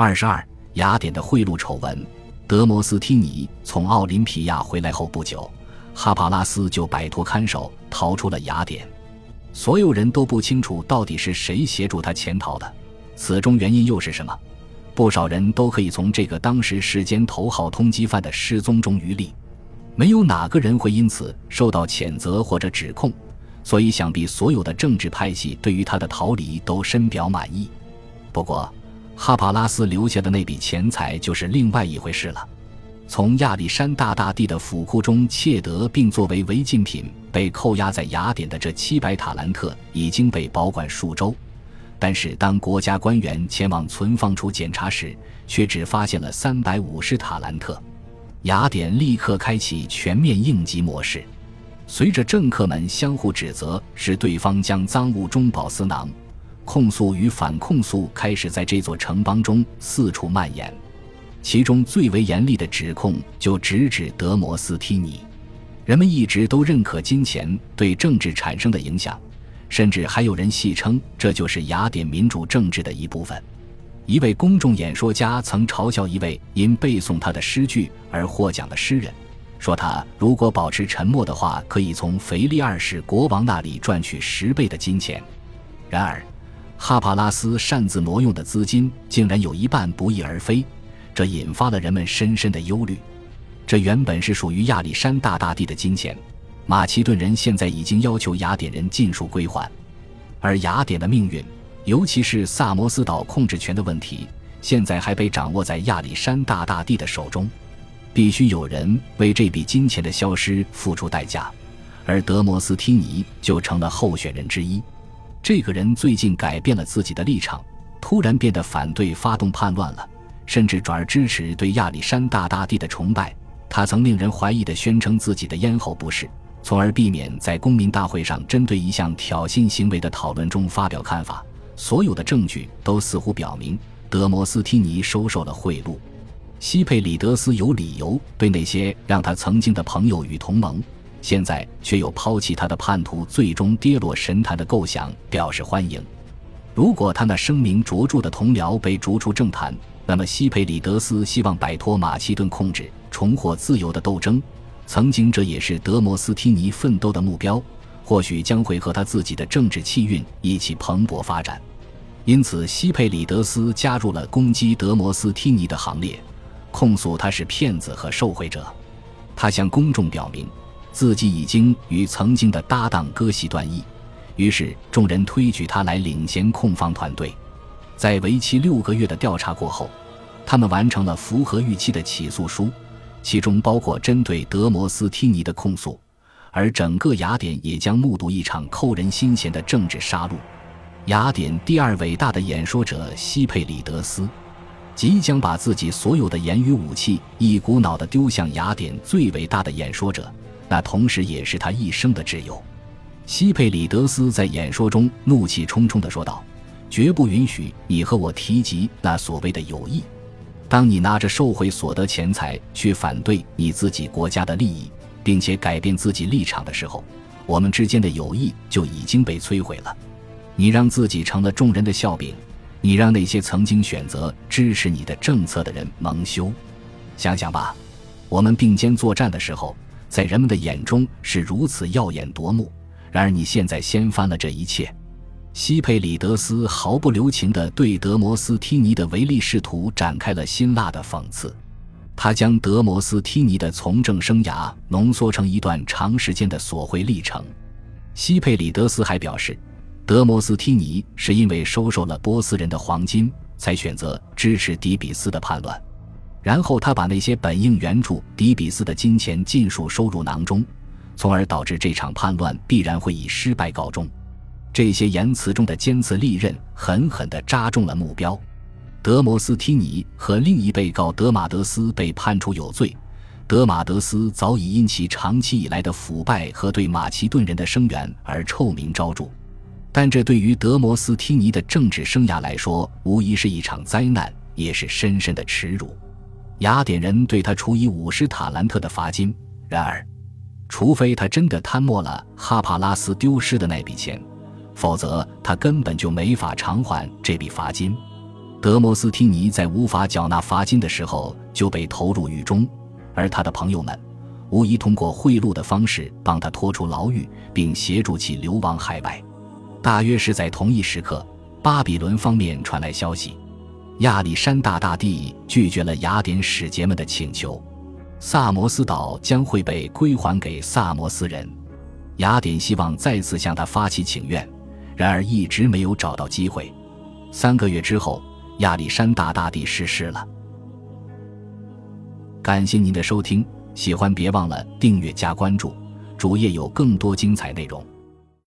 二十二，雅典的贿赂丑闻。德摩斯梯尼从奥林匹亚回来后不久，哈帕拉斯就摆脱看守，逃出了雅典。所有人都不清楚到底是谁协助他潜逃的，此中原因又是什么？不少人都可以从这个当时世间头号通缉犯的失踪中渔利。没有哪个人会因此受到谴责或者指控。所以，想必所有的政治派系对于他的逃离都深表满意。不过，哈帕拉斯留下的那笔钱财就是另外一回事了。从亚历山大大帝的府库中窃得并作为违禁品被扣押在雅典的这七百塔兰特已经被保管数周，但是当国家官员前往存放处检查时，却只发现了三百五十塔兰特。雅典立刻开启全面应急模式。随着政客们相互指责是对方将赃物中饱私囊，控诉与反控诉开始在这座城邦中四处蔓延。其中最为严厉的指控就直指德摩斯梯尼。人们一直都认可金钱对政治产生的影响，甚至还有人戏称这就是雅典民主政治的一部分。一位公众演说家曾嘲笑一位因背诵他的诗句而获奖的诗人。说他如果保持沉默的话，可以从腓力二世国王那里赚取十倍的金钱。然而，哈帕拉斯擅自挪用的资金竟然有一半不翼而飞，这引发了人们深深的忧虑。这原本是属于亚历山大大帝的金钱，马其顿人现在已经要求雅典人尽数归还，而雅典的命运，尤其是萨摩斯岛控制权的问题，现在还被掌握在亚历山大大帝的手中。必须有人为这笔金钱的消失付出代价，而德摩斯梯尼就成了候选人之一。这个人最近改变了自己的立场，突然变得反对发动叛乱了，甚至转而支持对亚历山大大帝的崇拜。他曾令人怀疑地宣称自己的咽喉不适，从而避免在公民大会上针对一项挑衅行为的讨论中发表看法。所有的证据都似乎表明，德摩斯梯尼收受了贿赂。西佩里德斯有理由对那些让他曾经的朋友与同盟，现在却有抛弃他的叛徒最终跌落神坛的构想表示欢迎。如果他那声名卓著的同僚被逐出政坛，那么西佩里德斯希望摆脱马其顿控制，重获自由的斗争，曾经这也是德摩斯梯尼奋斗的目标，或许将会和他自己的政治气运一起蓬勃发展。因此，西佩里德斯加入了攻击德摩斯梯尼的行列。控诉他是骗子和受贿者，他向公众表明自己已经与曾经的搭档割席断义，于是众人推举他来领衔控方团队。在为期六个月的调查过后，他们完成了符合预期的起诉书，其中包括针对德摩斯梯尼的控诉，而整个雅典也将目睹一场扣人心弦的政治杀戮。雅典第二伟大的演说者西佩里德斯。即将把自己所有的言语武器一股脑地丢向雅典最伟大的演说者，那同时也是他一生的挚友。西佩里德斯在演说中怒气冲冲地说道：“绝不允许你和我提及那所谓的友谊。当你拿着受贿所得钱财去反对你自己国家的利益，并且改变自己立场的时候，我们之间的友谊就已经被摧毁了。你让自己成了众人的笑柄。”你让那些曾经选择支持你的政策的人蒙羞，想想吧，我们并肩作战的时候，在人们的眼中是如此耀眼夺目。然而你现在掀翻了这一切。西佩里德斯毫不留情地对德摩斯梯尼的唯利是图展开了辛辣的讽刺，他将德摩斯梯尼的从政生涯浓缩成一段长时间的索贿历程。西佩里德斯还表示。德摩斯梯尼是因为收受了波斯人的黄金，才选择支持底比斯的叛乱。然后他把那些本应援助迪比斯的金钱尽数收入囊中，从而导致这场叛乱必然会以失败告终。这些言辞中的尖刺利刃狠狠地扎中了目标。德摩斯梯尼和另一被告德马德斯被判处有罪。德马德斯早已因其长期以来的腐败和对马其顿人的声援而臭名昭著。但这对于德摩斯梯尼的政治生涯来说，无疑是一场灾难，也是深深的耻辱。雅典人对他处以五十塔兰特的罚金。然而，除非他真的贪没了哈帕拉斯丢失的那笔钱，否则他根本就没法偿还这笔罚金。德摩斯汀尼在无法缴纳罚金的时候就被投入狱中，而他的朋友们无疑通过贿赂的方式帮他脱出牢狱，并协助其流亡海外。大约是在同一时刻，巴比伦方面传来消息，亚历山大大帝拒绝了雅典使节们的请求，萨摩斯岛将会被归还给萨摩斯人。雅典希望再次向他发起请愿，然而一直没有找到机会。三个月之后，亚历山大大帝逝世了。感谢您的收听，喜欢别忘了订阅加关注，主页有更多精彩内容。